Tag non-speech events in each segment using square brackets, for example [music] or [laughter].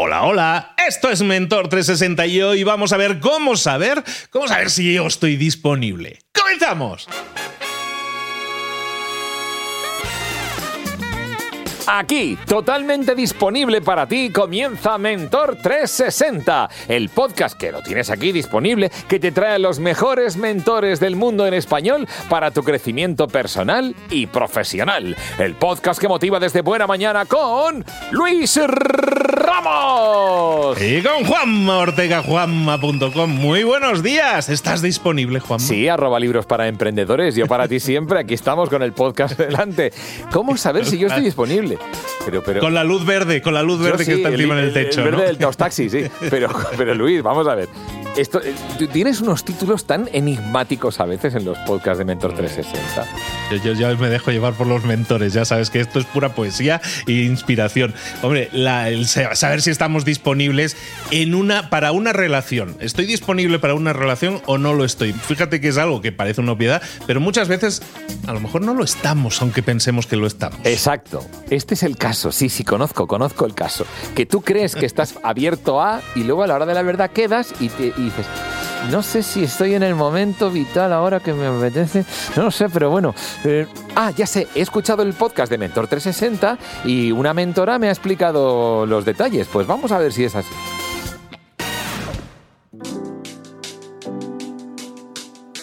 Hola, hola, esto es Mentor 360 y hoy vamos a ver cómo saber, cómo saber si yo estoy disponible. ¡Comenzamos! Aquí, totalmente disponible para ti, comienza Mentor 360, el podcast que lo tienes aquí disponible, que te trae los mejores mentores del mundo en español para tu crecimiento personal y profesional. El podcast que motiva desde buena mañana con Luis Ramos. Y con Juanma Ortega, juanma.com. Muy buenos días. ¿Estás disponible, Juanma? Sí, arroba libros para emprendedores. Yo para ti siempre. Aquí estamos con el podcast [laughs] delante. ¿Cómo saber si yo estoy [laughs] disponible? Pero, pero, con la luz verde, con la luz verde que está encima del techo. El verde del taxi, sí. [laughs] Pero, pero Luis, vamos a ver. Esto, eh, tienes unos títulos tan enigmáticos a veces en los podcasts de Mentor 360. Yo, ya me dejo llevar por los mentores, ya sabes que esto es pura poesía e inspiración. Hombre, el saber si estamos disponibles en una, para una relación. ¿Estoy disponible para una relación o no lo estoy? Fíjate que es algo que parece una obviedad, pero muchas veces a lo mejor no lo estamos, aunque pensemos que lo estamos. Exacto. Este es el caso. Sí, sí, conozco, conozco el caso. Que tú crees que estás abierto a y luego a la hora de la verdad quedas y te dices, no sé si estoy en el momento vital ahora que me apetece, no lo sé, pero bueno. Eh, ah, ya sé, he escuchado el podcast de Mentor 360 y una mentora me ha explicado los detalles. Pues vamos a ver si es así.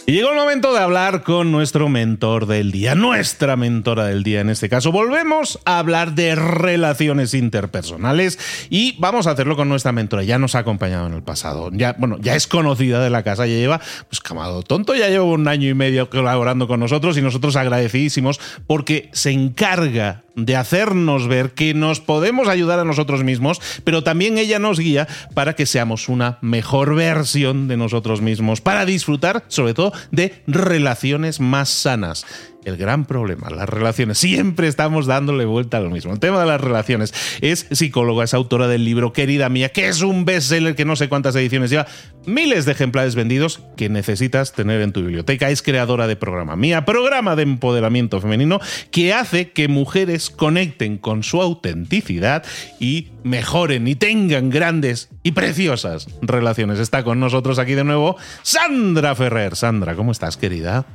Y llegó el momento de hablar con nuestro mentor del día, nuestra mentora del día en este caso. Volvemos a hablar de relaciones interpersonales y vamos a hacerlo con nuestra mentora. Ya nos ha acompañado en el pasado. Ya, bueno, ya es conocida de la casa, ya lleva, pues camado tonto, ya lleva un año y medio colaborando con nosotros y nosotros agradecidísimos porque se encarga de hacernos ver que nos podemos ayudar a nosotros mismos, pero también ella nos guía para que seamos una mejor versión de nosotros mismos, para disfrutar sobre todo de relaciones más sanas el gran problema, las relaciones. Siempre estamos dándole vuelta a lo mismo. El tema de las relaciones. Es psicóloga, es autora del libro Querida Mía, que es un bestseller que no sé cuántas ediciones lleva, miles de ejemplares vendidos que necesitas tener en tu biblioteca. Es creadora de Programa Mía, programa de empoderamiento femenino que hace que mujeres conecten con su autenticidad y mejoren y tengan grandes y preciosas relaciones. Está con nosotros aquí de nuevo Sandra Ferrer. Sandra, ¿cómo estás, querida?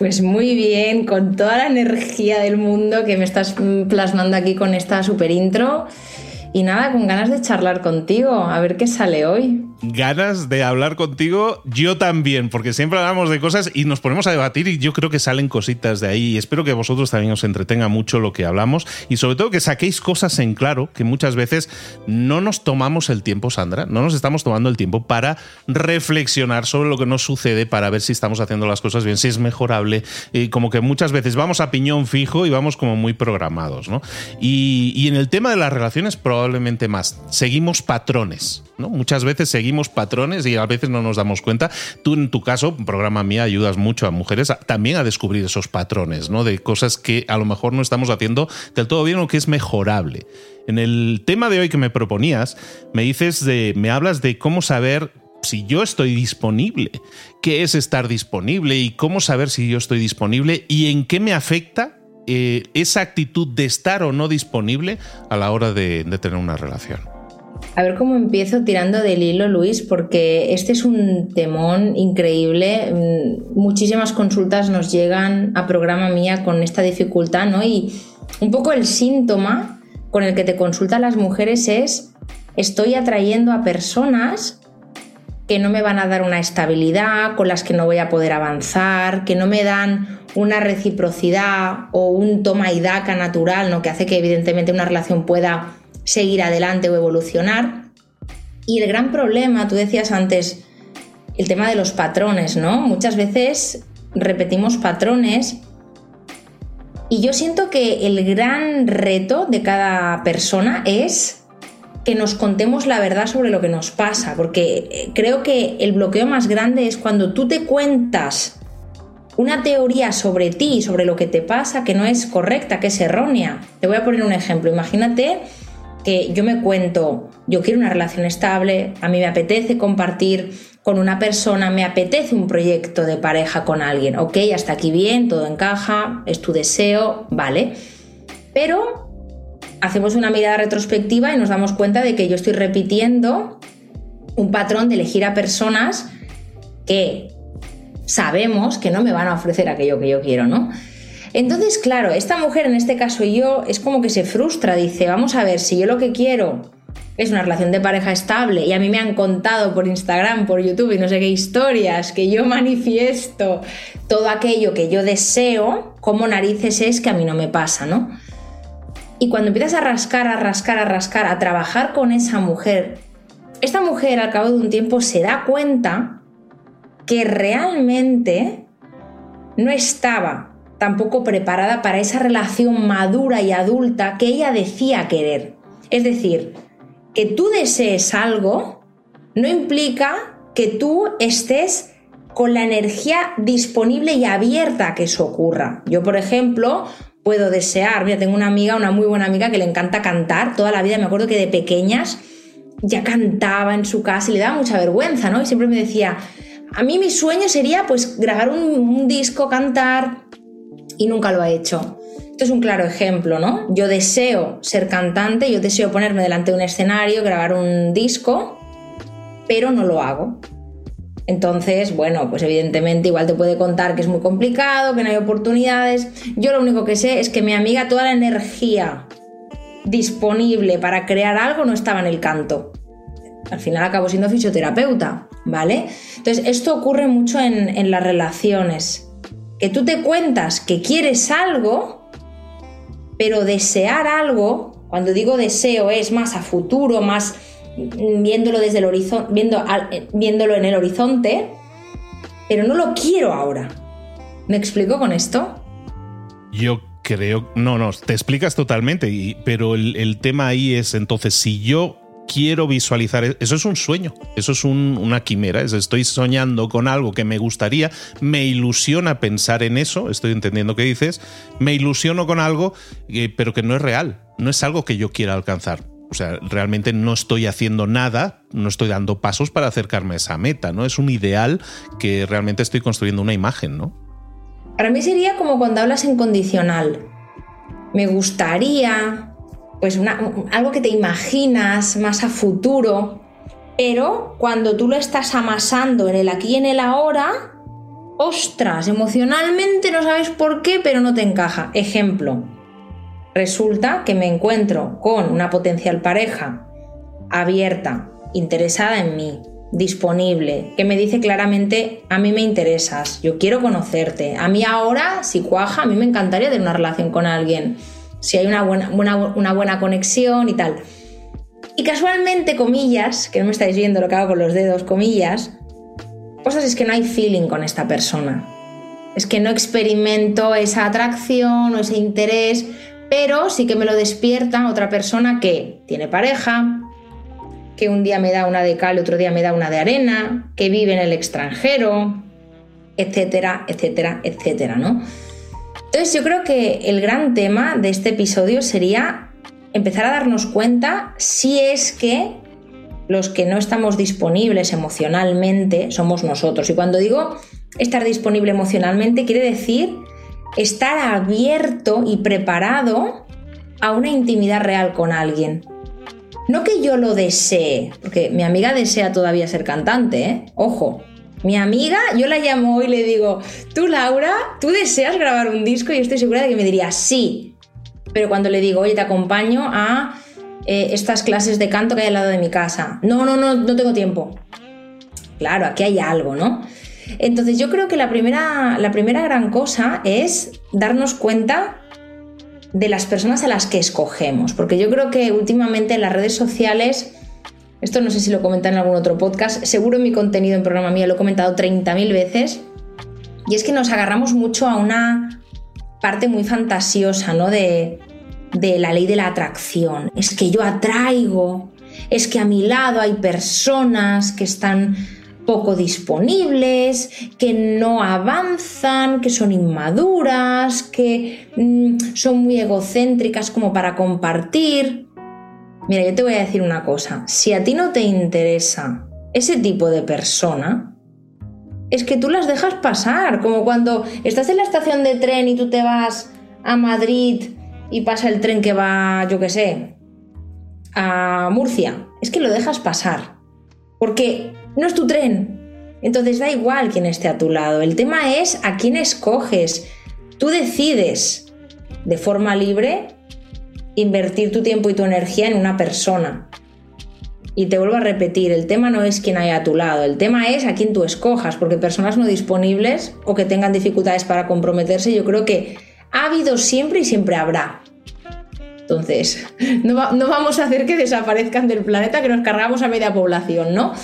Pues muy bien, con toda la energía del mundo que me estás plasmando aquí con esta super intro. Y nada, con ganas de charlar contigo, a ver qué sale hoy ganas de hablar contigo, yo también, porque siempre hablamos de cosas y nos ponemos a debatir y yo creo que salen cositas de ahí y espero que vosotros también os entretenga mucho lo que hablamos y sobre todo que saquéis cosas en claro que muchas veces no nos tomamos el tiempo, Sandra, no nos estamos tomando el tiempo para reflexionar sobre lo que nos sucede, para ver si estamos haciendo las cosas bien, si es mejorable, y como que muchas veces vamos a piñón fijo y vamos como muy programados, ¿no? Y, y en el tema de las relaciones probablemente más, seguimos patrones, ¿no? Muchas veces seguimos patrones y a veces no nos damos cuenta. Tú en tu caso, programa mía, ayudas mucho a mujeres también a descubrir esos patrones, ¿no? De cosas que a lo mejor no estamos haciendo del todo bien o que es mejorable. En el tema de hoy que me proponías, me dices de, me hablas de cómo saber si yo estoy disponible, qué es estar disponible y cómo saber si yo estoy disponible y en qué me afecta eh, esa actitud de estar o no disponible a la hora de tener una relación. A ver cómo empiezo tirando del hilo, Luis, porque este es un temón increíble. Mm, muchísimas consultas nos llegan a programa mía con esta dificultad, ¿no? Y un poco el síntoma con el que te consultan las mujeres es estoy atrayendo a personas que no me van a dar una estabilidad, con las que no voy a poder avanzar, que no me dan una reciprocidad o un toma y daca natural, ¿no? que hace que evidentemente una relación pueda seguir adelante o evolucionar. Y el gran problema, tú decías antes, el tema de los patrones, ¿no? Muchas veces repetimos patrones y yo siento que el gran reto de cada persona es que nos contemos la verdad sobre lo que nos pasa, porque eh, creo que el bloqueo más grande es cuando tú te cuentas una teoría sobre ti, sobre lo que te pasa, que no es correcta, que es errónea. Te voy a poner un ejemplo. Imagínate que yo me cuento, yo quiero una relación estable, a mí me apetece compartir con una persona, me apetece un proyecto de pareja con alguien, ok, hasta aquí bien, todo encaja, es tu deseo, vale. Pero hacemos una mirada retrospectiva y nos damos cuenta de que yo estoy repitiendo un patrón de elegir a personas que sabemos que no me van a ofrecer aquello que yo quiero, ¿no? Entonces, claro, esta mujer, en este caso yo, es como que se frustra, dice, vamos a ver, si yo lo que quiero es una relación de pareja estable y a mí me han contado por Instagram, por YouTube y no sé qué historias, que yo manifiesto todo aquello que yo deseo, ¿cómo narices es que a mí no me pasa, ¿no? Y cuando empiezas a rascar, a rascar, a rascar, a trabajar con esa mujer, esta mujer al cabo de un tiempo se da cuenta que realmente no estaba tampoco preparada para esa relación madura y adulta que ella decía querer. Es decir, que tú desees algo no implica que tú estés con la energía disponible y abierta a que eso ocurra. Yo, por ejemplo, puedo desear, mira, tengo una amiga, una muy buena amiga que le encanta cantar, toda la vida me acuerdo que de pequeñas ya cantaba en su casa y le daba mucha vergüenza, ¿no? Y siempre me decía, a mí mi sueño sería pues grabar un, disco, cantar, y nunca lo ha hecho. Esto es un claro ejemplo, ¿no? Yo deseo ser cantante, yo deseo ponerme delante de un escenario, grabar un disco, pero no lo hago. Entonces, bueno, pues evidentemente igual te puede contar que es muy complicado, que no hay oportunidades. Yo lo único que sé es que mi amiga toda la energía disponible para crear algo no estaba en el canto. Al final acabo siendo fisioterapeuta, ¿vale? Entonces, esto ocurre mucho en, las relaciones. Que tú te cuentas que quieres algo, pero desear algo, cuando digo deseo, es más a futuro, más viéndolo desde el horizonte, viendo, viéndolo en el horizonte, pero no lo quiero ahora. ¿Me explico con esto? Yo creo, no, no, te explicas totalmente, pero el, tema ahí es entonces, si yo quiero visualizar, eso es un sueño, eso es una quimera, estoy soñando con algo que me gustaría, me ilusiona pensar en eso, estoy entendiendo qué dices, me ilusiono con algo, eh, pero que no es real, no es algo que yo quiera alcanzar. O sea, realmente no estoy haciendo nada, no estoy dando pasos para acercarme a esa meta, ¿no? Es un ideal que realmente estoy construyendo una imagen, ¿no? Para mí sería como cuando hablas en condicional. Me gustaría, pues algo que te imaginas más a futuro, pero cuando tú lo estás amasando en el aquí y en el ahora, ostras, emocionalmente no sabes por qué, pero no te encaja. Ejemplo, resulta que me encuentro con una potencial pareja abierta, interesada en mí, disponible, que me dice claramente, a mí me interesas, yo quiero conocerte, a mí ahora, si cuaja, a mí me encantaría tener una relación con alguien si hay una buena, una buena conexión y tal. Y casualmente, comillas, que no me estáis viendo lo que hago con los dedos, comillas, cosas es que no hay feeling con esta persona. Es que no experimento esa atracción o ese interés, pero sí que me lo despierta otra persona que tiene pareja, que un día me da una de cal, otro día me da una de arena, que vive en el extranjero, etcétera, etcétera, etcétera, ¿no? Entonces yo creo que el gran tema de este episodio sería empezar a darnos cuenta si es que los que no estamos disponibles emocionalmente somos nosotros. Y cuando digo estar disponible emocionalmente, quiere decir estar abierto y preparado a una intimidad real con alguien. No que yo lo desee, porque mi amiga desea todavía ser cantante, ¿eh? Ojo, mi amiga, yo la llamo y le digo, tú Laura, ¿tú deseas grabar un disco? Y estoy segura de que me diría sí. Pero cuando le digo, oye, te acompaño a eh, estas clases de canto que hay al lado de mi casa. No, no, no, no tengo tiempo. Claro, aquí hay algo, ¿no? Entonces yo creo que la primera, la primera gran cosa es darnos cuenta de las personas a las que escogemos, porque yo creo que últimamente en las redes sociales esto no sé si lo comenté en algún otro podcast, seguro en mi contenido en programa mía lo he comentado 30.000 veces, y es que nos agarramos mucho a una parte muy fantasiosa, ¿no? De, de la ley de la atracción. Es que yo atraigo, es que a mi lado hay personas que están poco disponibles, que no avanzan, que son inmaduras, que mm, son muy egocéntricas como para compartir. Mira, yo te voy a decir una cosa. Si a ti no te interesa ese tipo de persona, es que tú las dejas pasar. Como cuando estás en la estación de tren y tú te vas a Madrid y pasa el tren que va, yo qué sé, a Murcia. Es que lo dejas pasar. Porque no es tu tren. Entonces da igual quién esté a tu lado. El tema es a quién escoges. Tú decides de forma libre invertir tu tiempo y tu energía en una persona. Y te vuelvo a repetir, el tema no es quién hay a tu lado, el tema es a quién tú escojas, porque personas no disponibles o que tengan dificultades para comprometerse, yo creo que ha habido siempre y siempre habrá. Entonces, [laughs] no, vamos a hacer que desaparezcan del planeta, que nos cargamos a media población, ¿no?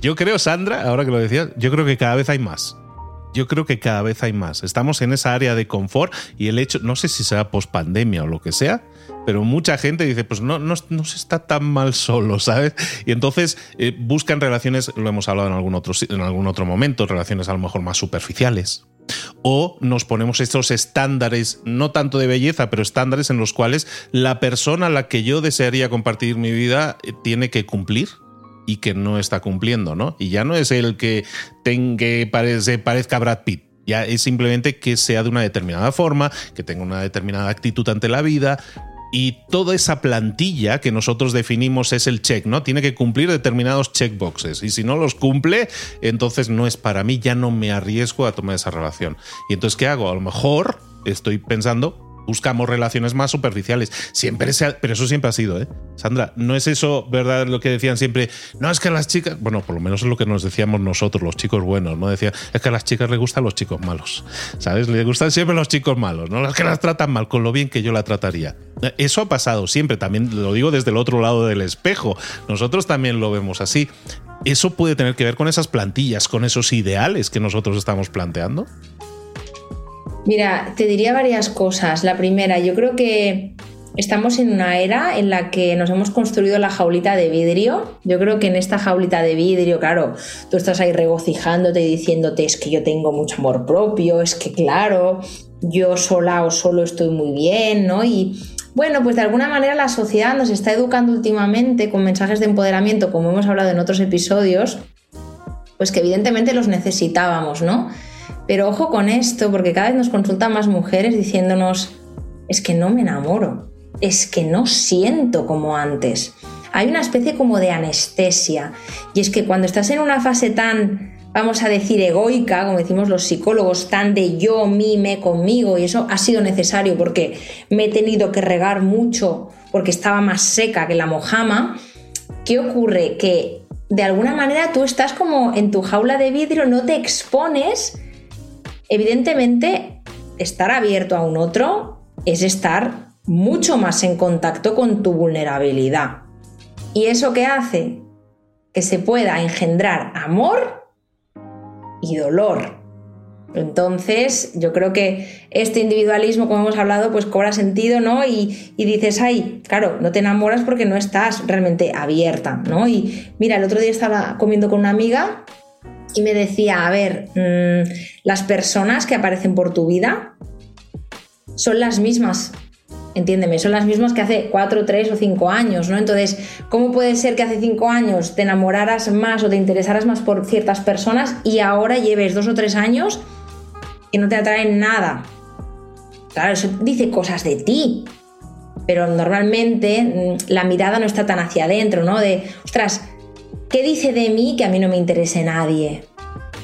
Yo creo, Sandra, ahora que lo decías, yo creo que cada vez hay más. Yo creo que cada vez hay más. Estamos en esa área de confort y el hecho, no sé si será post pandemia o lo que sea, pero mucha gente dice, pues no, no, se está tan mal solo, [laughs] ¿sabes? Y entonces eh, buscan relaciones, lo hemos hablado en algún, otro, en algún otro momento, relaciones a lo mejor más superficiales. O nos ponemos estos estándares, no tanto de belleza, pero estándares en los cuales la persona a la que yo desearía compartir mi vida eh, tiene que cumplir y que no está cumpliendo, ¿no? Y ya no es el que, tenga, parece, parezca Brad Pitt, ya es simplemente que sea de una determinada forma, que tenga una determinada actitud ante la vida, y toda esa plantilla que nosotros definimos es el check, ¿no? Tiene que cumplir determinados checkboxes y si no los cumple, entonces no es para mí, ya no me arriesgo a tomar esa relación. Y entonces, ¿qué hago? A lo mejor estoy pensando, buscamos relaciones más superficiales. Siempre se pero eso siempre ha sido, ¿eh? Sandra, no es eso, ¿verdad? Lo que decían siempre, no es que a las chicas, bueno, por lo menos es lo que nos decíamos nosotros, los chicos buenos, ¿no? Decían, es que a las chicas les gustan los chicos malos, ¿sabes? Les gustan siempre los chicos malos, ¿no? Las que las tratan mal, con lo bien que yo la trataría. Eso ha pasado siempre, también lo digo desde el otro lado del espejo. Nosotros también lo vemos así. ¿Eso puede tener que ver con esas plantillas, con esos ideales que nosotros estamos planteando? Mira, te diría varias cosas. La primera, yo creo que estamos en una era en la que nos hemos construido la jaulita de vidrio. Yo creo que en esta jaulita de vidrio, claro, tú estás ahí regocijándote y diciéndote es que yo tengo mucho amor propio, es que claro, yo sola o solo estoy muy bien, ¿no? Y bueno, pues de alguna manera la sociedad nos está educando últimamente con mensajes de empoderamiento, como hemos hablado en otros episodios, pues que evidentemente los necesitábamos, ¿no? Pero ojo con esto, porque cada vez nos consultan más mujeres diciéndonos, es que no me enamoro, es que no siento como antes. Hay una especie como de anestesia. Y es que cuando estás en una fase tan, vamos a decir, egoica, como decimos los psicólogos, tan de yo, mí, me, conmigo, y eso ha sido necesario porque me he tenido que regar mucho porque estaba más seca que la mojama, ¿qué ocurre? Que de alguna manera tú estás como en tu jaula de vidrio, no te expones Evidentemente, estar abierto a un otro es estar mucho más en contacto con tu vulnerabilidad. ¿Y eso qué hace? Que se pueda engendrar amor y dolor. Entonces, yo creo que este individualismo, como hemos hablado, pues cobra sentido, ¿no? Y, y, dices, ay, claro, no te enamoras porque no estás realmente abierta, ¿no? Y mira, el otro día estaba comiendo con una amiga y me decía, a ver, mm, las personas que aparecen por tu vida son las mismas, entiéndeme, son las mismas que hace cuatro, tres o cinco años, ¿no? Entonces, ¿cómo puede ser que hace cinco años te enamoraras más o te interesaras más por ciertas personas y ahora lleves dos o tres años que no te atraen nada? Claro, eso dice cosas de ti, pero normalmente mm, la mirada no está tan hacia adentro, ¿no? De, ostras, ¿Qué dice de mí que a mí no me interese nadie?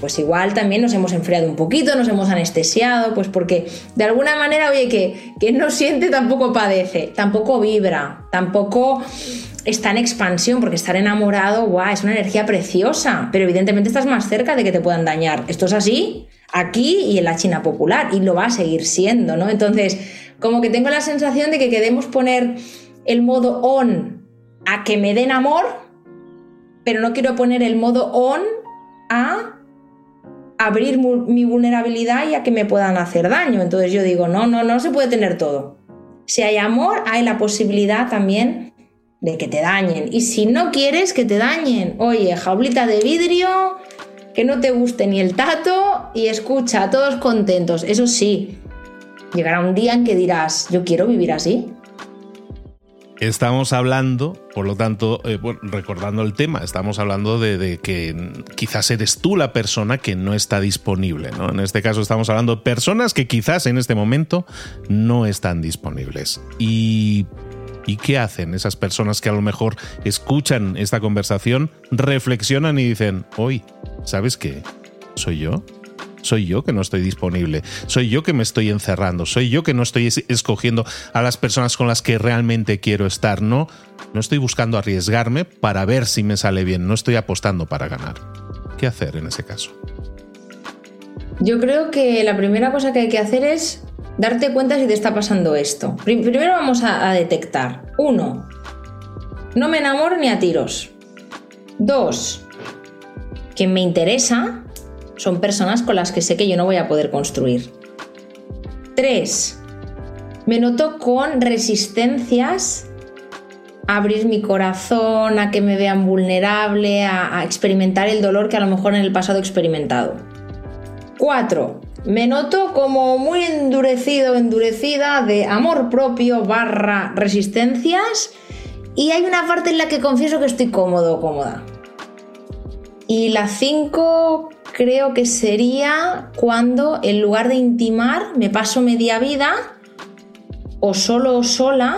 Pues igual también nos hemos enfriado un poquito, nos hemos anestesiado, pues porque de alguna manera, oye, que, que no siente tampoco padece, tampoco vibra, tampoco está en expansión, porque estar enamorado, guau, es una energía preciosa, pero evidentemente estás más cerca de que te puedan dañar. Esto es así aquí y en la China popular, y lo va a seguir siendo, ¿no? Entonces, como que tengo la sensación de que queremos poner el modo on a que me den amor pero no quiero poner el modo on a abrir mi vulnerabilidad y a que me puedan hacer daño. Entonces yo digo, no, no, no se puede tener todo. Si hay amor, hay la posibilidad también de que te dañen. Y si no quieres que te dañen, oye, jaulita de vidrio, que no te guste ni el tato y escucha, todos contentos. Eso sí, llegará un día en que dirás, yo quiero vivir así. Estamos hablando, por lo tanto, eh, recordando el tema, estamos hablando de, de, que quizás eres tú la persona que no está disponible. ¿no? En este caso estamos hablando de personas que quizás en este momento no están disponibles. Y ¿Y qué hacen esas personas que a lo mejor escuchan esta conversación, reflexionan y dicen, hoy, ¿sabes qué? ¿Soy yo? Soy yo que no estoy disponible, soy yo que me estoy encerrando, soy yo que no estoy escogiendo a las personas con las que realmente quiero estar, no, no estoy buscando arriesgarme para ver si me sale bien, no estoy apostando para ganar. ¿Qué hacer en ese caso? Yo creo que la primera cosa que hay que hacer es darte cuenta si te está pasando esto. Primero vamos a, detectar. Uno, no me enamoro ni a tiros. Dos, quien me interesa son personas con las que sé que yo no voy a poder construir. Tres, me noto con resistencias a abrir mi corazón, a que me vean vulnerable, a, experimentar el dolor que a lo mejor en el pasado he experimentado. Cuatro, me noto como muy endurecido, endurecida de amor propio barra resistencias y hay una parte en la que confieso que estoy cómodo cómoda. Y la 5 creo que sería cuando en lugar de intimar me paso media vida o solo o sola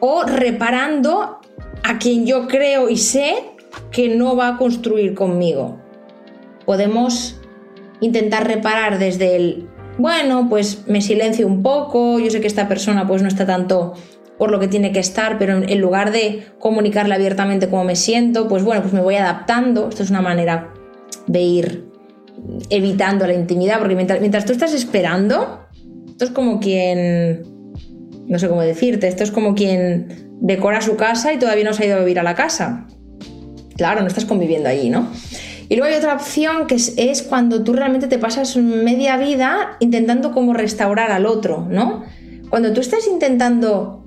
o reparando a quien yo creo y sé que no va a construir conmigo. Podemos intentar reparar desde el, bueno, pues me silencio un poco, yo sé que esta persona pues no está tanto por lo que tiene que estar, pero en lugar de comunicarle abiertamente cómo me siento, pues bueno, pues me voy adaptando. Esto es una manera de ir evitando la intimidad, porque mientras, mientras tú estás esperando, esto es como quien, no sé cómo decirte, esto es como quien decora su casa y todavía no se ha ido a vivir a la casa. Claro, no estás conviviendo allí, ¿no? Y luego hay otra opción que es, cuando tú realmente te pasas media vida intentando como restaurar al otro, ¿no? Cuando tú estás intentando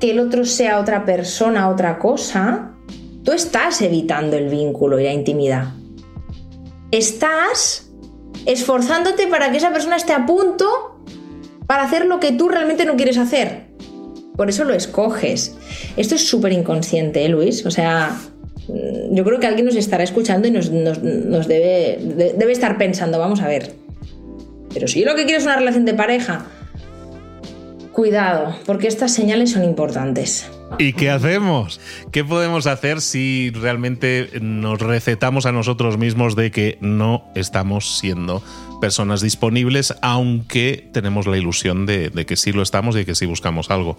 que el otro sea otra persona, otra cosa, tú estás evitando el vínculo y la intimidad. Estás esforzándote para que esa persona esté a punto para hacer lo que tú realmente no quieres hacer. Por eso lo escoges. Esto es súper inconsciente, ¿eh, Luis? O sea, Mm, yo creo que alguien nos estará escuchando y nos, debe, debe estar pensando, vamos a ver, pero si yo lo que quiero es una relación de pareja, cuidado, porque estas señales son importantes. ¿Y qué hacemos? ¿Qué podemos hacer si realmente nos recetamos a nosotros mismos de que no estamos siendo personas disponibles, aunque tenemos la ilusión de, que sí lo estamos y de que sí buscamos algo?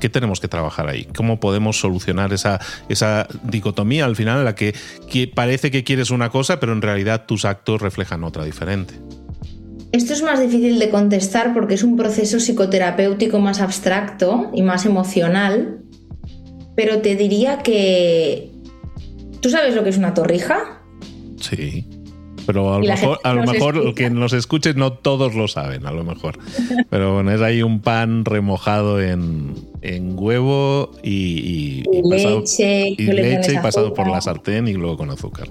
¿Qué tenemos que trabajar ahí? ¿Cómo podemos solucionar esa dicotomía al final en la que, parece que quieres una cosa, pero en realidad tus actos reflejan otra diferente? Esto es más difícil de contestar porque es un proceso psicoterapéutico más abstracto y más emocional, pero te diría que... ¿Tú sabes lo que es una torrija? Sí. Pero a lo mejor, a lo mejor que nos escuche no todos lo saben, a lo mejor. Pero bueno, es ahí un pan remojado en, huevo y, leche, y, leche y pasado por la sartén y luego con azúcar.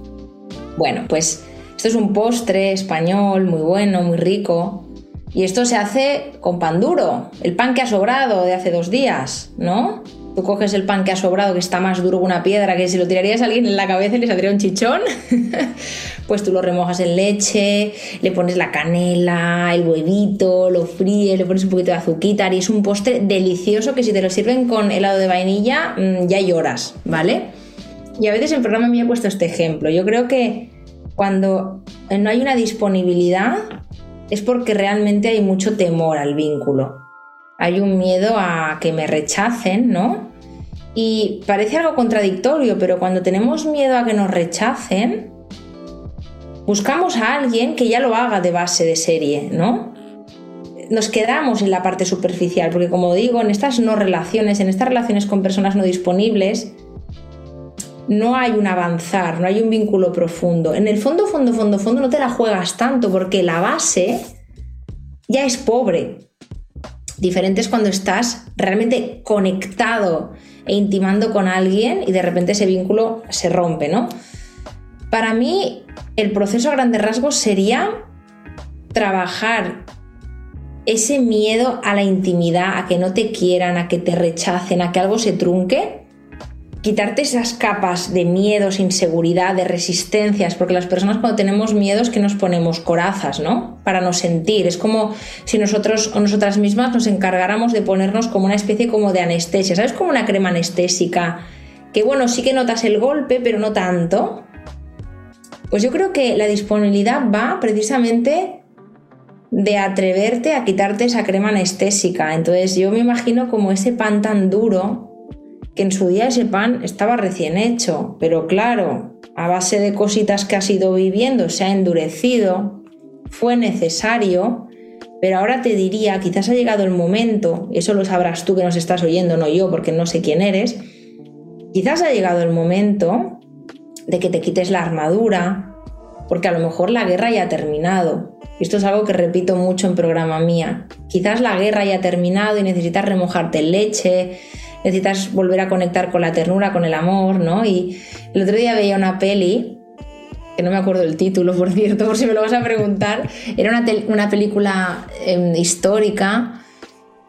Bueno, pues esto es un postre español muy bueno, muy rico. Y esto se hace con pan duro, el pan que ha sobrado de hace dos días, ¿no? Tú coges el pan que ha sobrado, que está más duro que una piedra, que si lo tirarías a alguien en la cabeza le saldría un chichón. [laughs] pues tú lo remojas en leche, le pones la canela, el huevito, lo fríes, le pones un poquito de azuquitar y es un postre delicioso que si te lo sirven con helado de vainilla mm, ya lloras, ¿vale? Y a veces en programa me he puesto este ejemplo. Yo creo que cuando no hay una disponibilidad es porque realmente hay mucho temor al vínculo hay un miedo a que me rechacen, ¿no? Y parece algo contradictorio, pero cuando tenemos miedo a que nos rechacen, buscamos a alguien que ya lo haga de base de serie, ¿no? Nos quedamos en la parte superficial, porque como digo, en estas no relaciones, en estas relaciones con personas no disponibles, no hay un avanzar, no hay un vínculo profundo. En el fondo, fondo, fondo, fondo no te la juegas tanto porque la base ya es pobre. Diferente es cuando estás realmente conectado e intimando con alguien y de repente ese vínculo se rompe, ¿no? Para mí, el proceso a grandes rasgos sería trabajar ese miedo a la intimidad, a que no te quieran, a que te rechacen, a que algo se trunque, quitarte esas capas de miedos, inseguridad, de resistencias, porque las personas cuando tenemos miedos que nos ponemos corazas, ¿no? Para no sentir. Es como si nosotros o nosotras mismas nos encargáramos de ponernos como una especie como de anestesia, ¿sabes? Como una crema anestésica, que bueno, sí que notas el golpe, pero no tanto. Pues yo creo que la disponibilidad va precisamente de atreverte a quitarte esa crema anestésica. Entonces yo me imagino como ese pan tan duro que en su día ese pan estaba recién hecho, pero claro, a base de cositas que has ido viviendo se ha endurecido, fue necesario, pero ahora te diría, quizás ha llegado el momento, eso lo sabrás tú que nos estás oyendo, no yo, porque no sé quién eres, quizás ha llegado el momento de que te quites la armadura, porque a lo mejor la guerra ya ha terminado. Esto es algo que repito mucho en programa mía. Quizás la guerra ya ha terminado y necesitas remojarte en leche, necesitas volver a conectar con la ternura, con el amor, ¿no? Y el otro día veía una peli, que no me acuerdo el título, [laughs] por cierto, por si me lo vas a preguntar, era una, una película em, histórica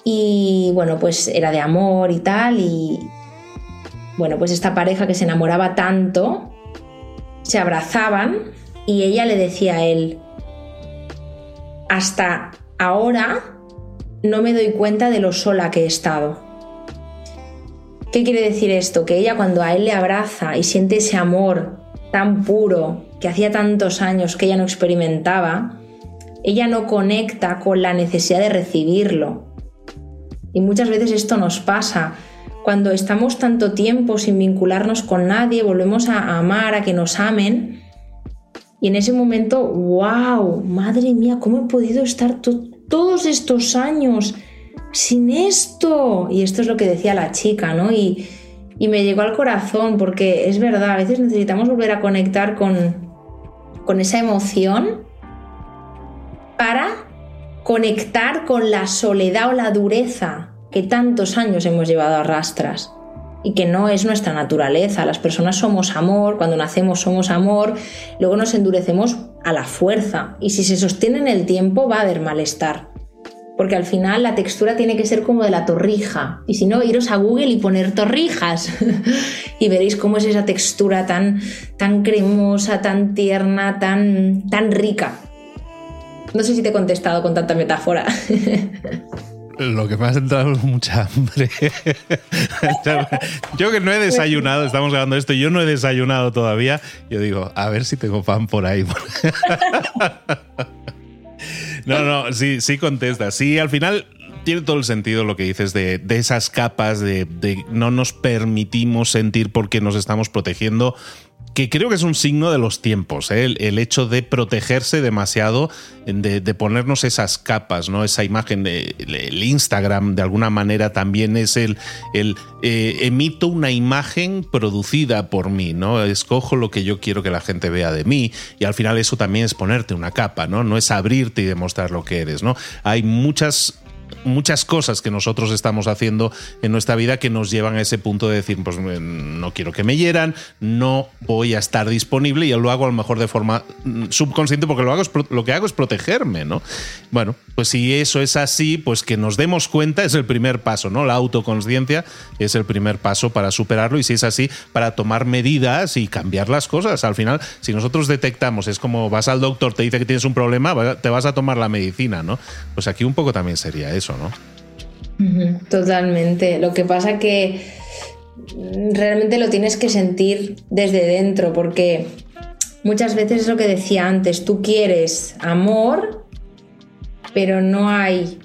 y bueno, pues era de amor y tal, y bueno, pues esta pareja que se enamoraba tanto, se abrazaban y ella le decía a él, hasta ahora no me doy cuenta de lo sola que he estado. ¿Qué quiere decir esto? Que ella cuando a él le abraza y siente ese amor tan puro que hacía tantos años que ella no experimentaba, ella no conecta con la necesidad de recibirlo. Y muchas veces esto nos pasa. Cuando estamos tanto tiempo sin vincularnos con nadie, volvemos a amar, a que nos amen. Y en ese momento, wow, madre mía, ¿cómo he podido estar todos estos años sin esto. Y esto es lo que decía la chica, ¿no? Y, me llegó al corazón porque es verdad, a veces necesitamos volver a conectar con, con esa emoción para conectar con la soledad o la dureza que tantos años hemos llevado a rastras y que no es nuestra naturaleza. Las personas somos amor, cuando nacemos somos amor, luego nos endurecemos a la fuerza y si se sostiene en el tiempo va a haber malestar porque al final la textura tiene que ser como de la torrija. Y si no, iros a Google y poner torrijas [laughs] y veréis cómo es esa textura tan, tan cremosa, tan tierna, tan, tan rica. No sé si te he contestado con tanta metáfora. [laughs] Lo que me ha entrado es mucha hambre. [laughs] yo que no he desayunado, estamos grabando esto, yo no he desayunado todavía. Yo digo, a ver si tengo pan por ahí. No, no, sí, sí contesta. Sí, al final tiene todo el sentido lo que dices de, esas capas de, de, no nos permitimos sentir porque nos estamos protegiendo que creo que es un signo de los tiempos, ¿eh? el, hecho de protegerse demasiado, de, ponernos esas capas, ¿no? Esa imagen, de, el Instagram de alguna manera también es el, el eh, emito una imagen producida por mí, ¿no? Escojo lo que yo quiero que la gente vea de mí y al final eso también es ponerte una capa, ¿no? No es abrirte y demostrar lo que eres, ¿no? Hay muchas muchas cosas que nosotros estamos haciendo en nuestra vida que nos llevan a ese punto de decir, pues no quiero que me hieran, no voy a estar disponible y lo hago a lo mejor de forma mm, subconsciente porque lo, hago lo que hago es protegerme, ¿no? Bueno, pues si eso es así, pues que nos demos cuenta es el primer paso, ¿no? La autoconciencia es el primer paso para superarlo y si es así, para tomar medidas y cambiar las cosas. Al final, si nosotros detectamos, es como vas al doctor, te dice que tienes un problema, te vas a tomar la medicina, ¿no? Pues aquí un poco también sería eso. ¿no? Totalmente. Lo que pasa que realmente lo tienes que sentir desde dentro, porque muchas veces es lo que decía antes, tú quieres amor, pero no hay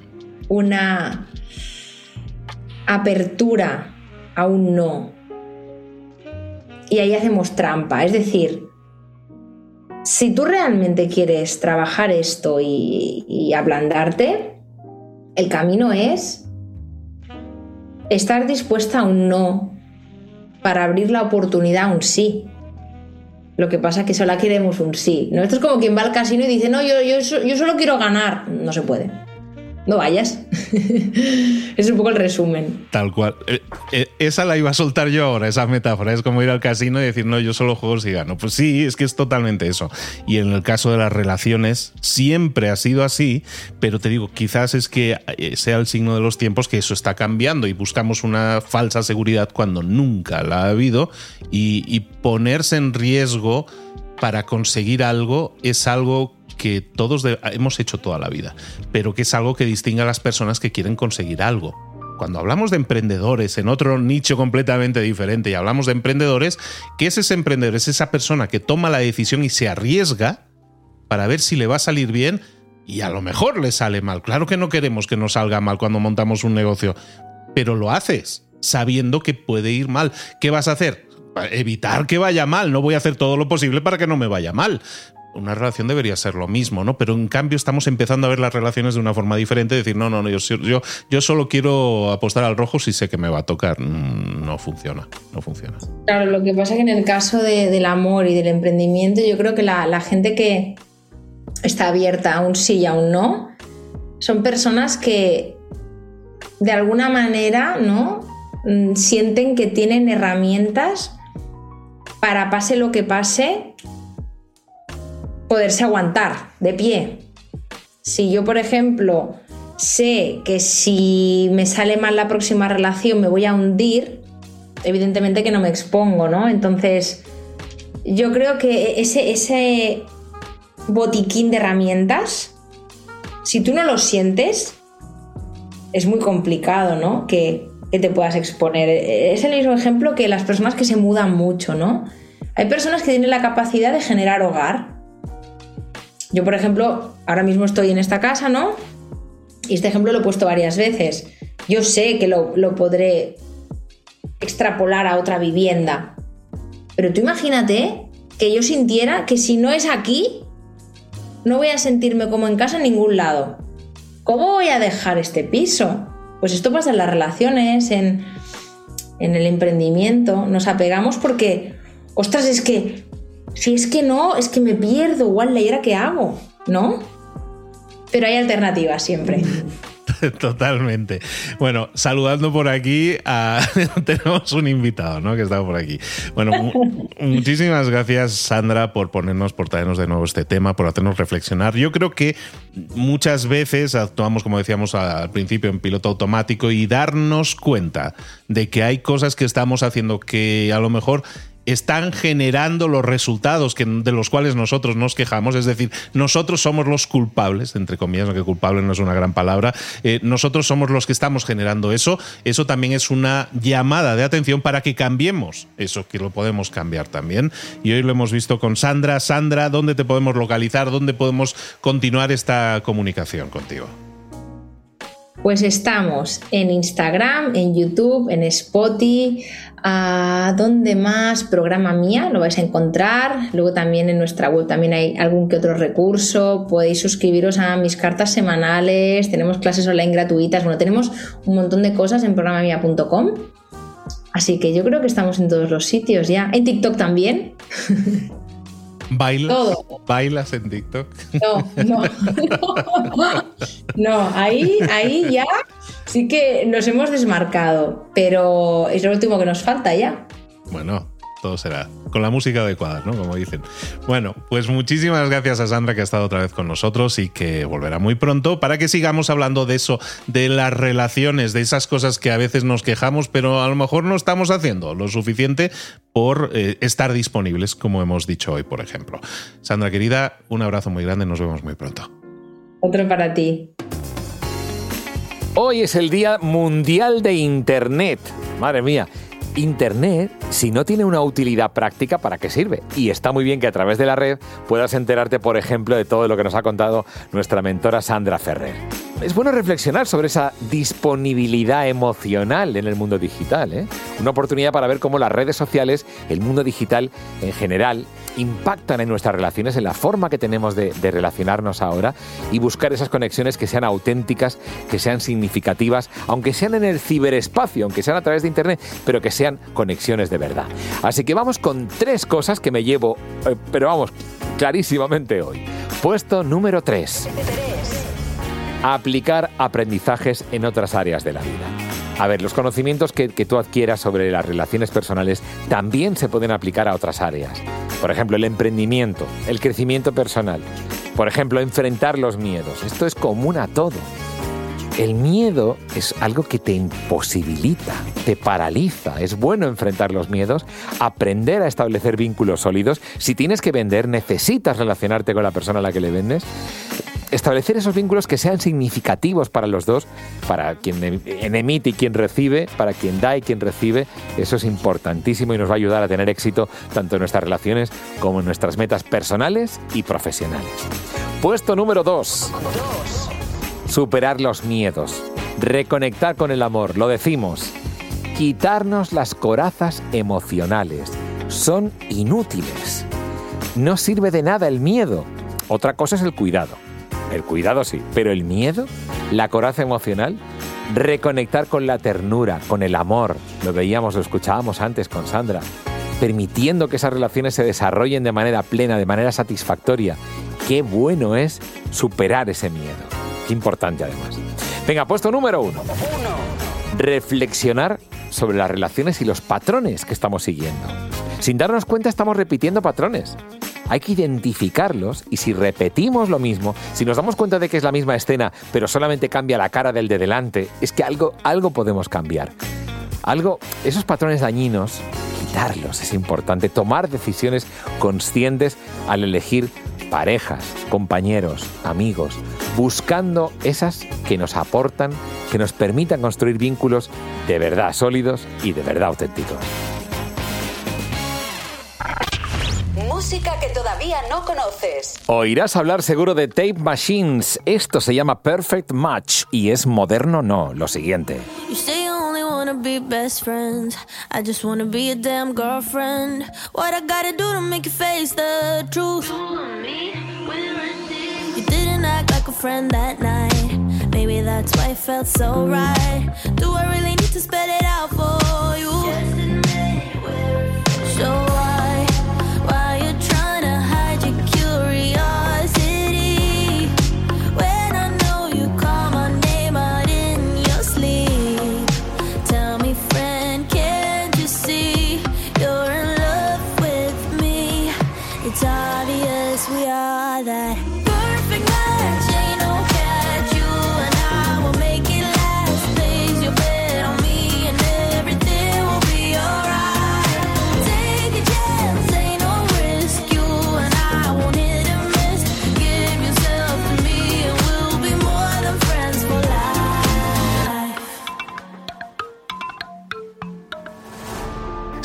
una apertura a un no. Y ahí hacemos trampa, es decir, si tú realmente quieres trabajar esto y, y ablandarte, el camino es estar dispuesta a un no para abrir la oportunidad a un sí. Lo que pasa es que solo queremos un sí. ¿no? Esto es como quien va al casino y dice, no, yo, yo, yo solo quiero ganar. No se puede. No vayas. [laughs] es un poco el resumen. Tal cual. Eh, eh, esa la iba a soltar yo ahora, esa metáfora. Es como ir al casino y decir, no, yo solo juego si gano. Pues sí, es que es totalmente eso. Y en el caso de las relaciones, siempre ha sido así, pero te digo, quizás es que eh, sea el signo de los tiempos que eso está cambiando y buscamos una falsa seguridad cuando nunca la ha habido y, y ponerse en riesgo para conseguir algo es algo que todos hemos hecho toda la vida, pero que es algo que distingue a las personas que quieren conseguir algo. Cuando hablamos de emprendedores en otro nicho completamente diferente y hablamos de emprendedores, ¿qué es ese emprendedor? Es esa persona que toma la decisión y se arriesga para ver si le va a salir bien y a lo mejor le sale mal. Claro que no queremos que nos salga mal cuando montamos un negocio, pero lo haces sabiendo que puede ir mal. ¿Qué vas a hacer? Evitar que vaya mal. No voy a hacer todo lo posible para que no me vaya mal una relación debería ser lo mismo, ¿no? Pero en cambio estamos empezando a ver las relaciones de una forma diferente, decir, no, no, no yo, solo quiero apostar al rojo si sé que me va a tocar. Mm, no funciona, no funciona. Claro, lo que pasa es que en el caso del amor y del emprendimiento, yo creo que la, gente que está abierta a un sí y a un no, son personas que de alguna manera, ¿no? Mm, sienten que tienen herramientas para pase lo que pase, poderse aguantar de pie. Si yo, por ejemplo, sé que si me sale mal la próxima relación me voy a hundir, evidentemente que no me expongo, ¿no? Entonces, yo creo que ese, ese botiquín de herramientas, si tú no lo sientes, es muy complicado, ¿no? Que, que te puedas exponer. Es el mismo ejemplo que las personas que se mudan mucho, ¿no? Hay personas que tienen la capacidad de generar hogar, yo, por ejemplo, ahora mismo estoy en esta casa, ¿no? Y este ejemplo lo he puesto varias veces. Yo sé que lo, podré extrapolar a otra vivienda. Pero tú imagínate que yo sintiera que si no es aquí, no voy a sentirme como en casa en ningún lado. ¿Cómo voy a dejar este piso? Pues esto pasa en las relaciones, en, en el emprendimiento. Nos apegamos porque, ostras, es que si es que no, es que me pierdo, igual la era que hago, ¿no? Pero hay alternativas siempre. [laughs] Totalmente. Bueno, saludando por aquí, [laughs] tenemos un invitado, ¿no? Que está por aquí. Bueno, [laughs] muchísimas gracias, Sandra, por ponernos, por traernos de nuevo este tema, por hacernos reflexionar. Yo creo que muchas veces actuamos, como decíamos al principio, en piloto automático y darnos cuenta de que hay cosas que estamos haciendo que a lo mejor están generando los resultados que, de los cuales nosotros nos quejamos, es decir, nosotros somos los culpables, entre comillas, aunque culpable no es una gran palabra, eh, nosotros somos los que estamos generando eso, eso también es una llamada de atención para que cambiemos eso, que lo podemos cambiar también. Y hoy lo hemos visto con Sandra. Sandra, ¿dónde te podemos localizar? ¿Dónde podemos continuar esta comunicación contigo? Pues estamos en Instagram, en YouTube, en Spotify, a dónde más programa mía lo vais a encontrar. Luego también en nuestra web también hay algún que otro recurso. Podéis suscribiros a mis cartas semanales. Tenemos clases online gratuitas. Bueno, tenemos un montón de cosas en programamia.com. Así que yo creo que estamos en todos los sitios ya. En TikTok también. [laughs] ¿Bailas? ¿Bailas en TikTok? No, [laughs] no. No, ahí, ahí ya sí que nos hemos desmarcado, pero es lo último que nos falta ya. Bueno, todo será con la música adecuada, ¿no? Como dicen. Bueno, pues muchísimas gracias a Sandra que ha estado otra vez con nosotros y que volverá muy pronto para que sigamos hablando de eso, de las relaciones, de esas cosas que a veces nos quejamos, pero a lo mejor no estamos haciendo lo suficiente por eh, estar disponibles, como hemos dicho hoy, por ejemplo. Sandra, querida, un abrazo muy grande, nos vemos muy pronto. Otro para ti. Hoy es el Día Mundial de Internet. Madre mía. Internet, si no tiene una utilidad práctica, ¿para qué sirve? Y está muy bien que a través de la red puedas enterarte, por ejemplo, de todo lo que nos ha contado nuestra mentora Sandra Ferrer. Es bueno reflexionar sobre esa disponibilidad emocional en el mundo digital. ¿eh? Una oportunidad para ver cómo las redes sociales, el mundo digital en general, impactan en nuestras relaciones, en la forma que tenemos de, relacionarnos ahora y buscar esas conexiones que sean auténticas, que sean significativas, aunque sean en el ciberespacio, aunque sean a través de Internet, pero que sean conexiones de verdad. Así que vamos con tres cosas que me llevo, eh, pero vamos, clarísimamente hoy. Puesto número 3. Aplicar aprendizajes en otras áreas de la vida. A ver, los conocimientos que, que, tú adquieras sobre las relaciones personales también se pueden aplicar a otras áreas. Por ejemplo, el emprendimiento, el crecimiento personal. Por ejemplo, enfrentar los miedos. Esto es común a todo. El miedo es algo que te imposibilita, te paraliza. Es bueno enfrentar los miedos, aprender a establecer vínculos sólidos. Si tienes que vender, necesitas relacionarte con la persona a la que le vendes. Establecer esos vínculos que sean significativos para los dos, para quien em, emite y quien recibe, para quien da y quien recibe, eso es importantísimo y nos va a ayudar a tener éxito tanto en nuestras relaciones como en nuestras metas personales y profesionales. Puesto número 2 superar los miedos, reconectar con el amor, lo decimos, quitarnos las corazas emocionales. Son inútiles. No sirve de nada el miedo. Otra cosa es el cuidado. El cuidado sí, pero el miedo, la coraza emocional, reconectar con la ternura, con el amor. Lo veíamos, lo escuchábamos antes con Sandra. Permitiendo que esas relaciones se desarrollen de manera plena, de manera satisfactoria. Qué bueno es superar ese miedo importante además. Venga, puesto número uno. Reflexionar sobre las relaciones y los patrones que estamos siguiendo. Sin darnos cuenta estamos repitiendo patrones. Hay que identificarlos y si repetimos lo mismo, si nos damos cuenta de que es la misma escena, pero solamente cambia la cara del de delante, es que algo, algo podemos cambiar. Algo, esos patrones dañinos, quitarlos es importante. Tomar decisiones conscientes al elegir parejas, compañeros, amigos, buscando esas que nos aportan, que nos permitan construir vínculos de verdad sólidos y de verdad auténticos. Música que todavía no conoces. Oirás hablar seguro de Tape Machines. Esto se llama Perfect Match y es moderno no, lo siguiente. wanna be best friends. I just wanna be a damn girlfriend. What I gotta do to make you face the truth? You didn't act like a friend that night. Maybe that's why it felt so right. Do I really need to spell it out for you?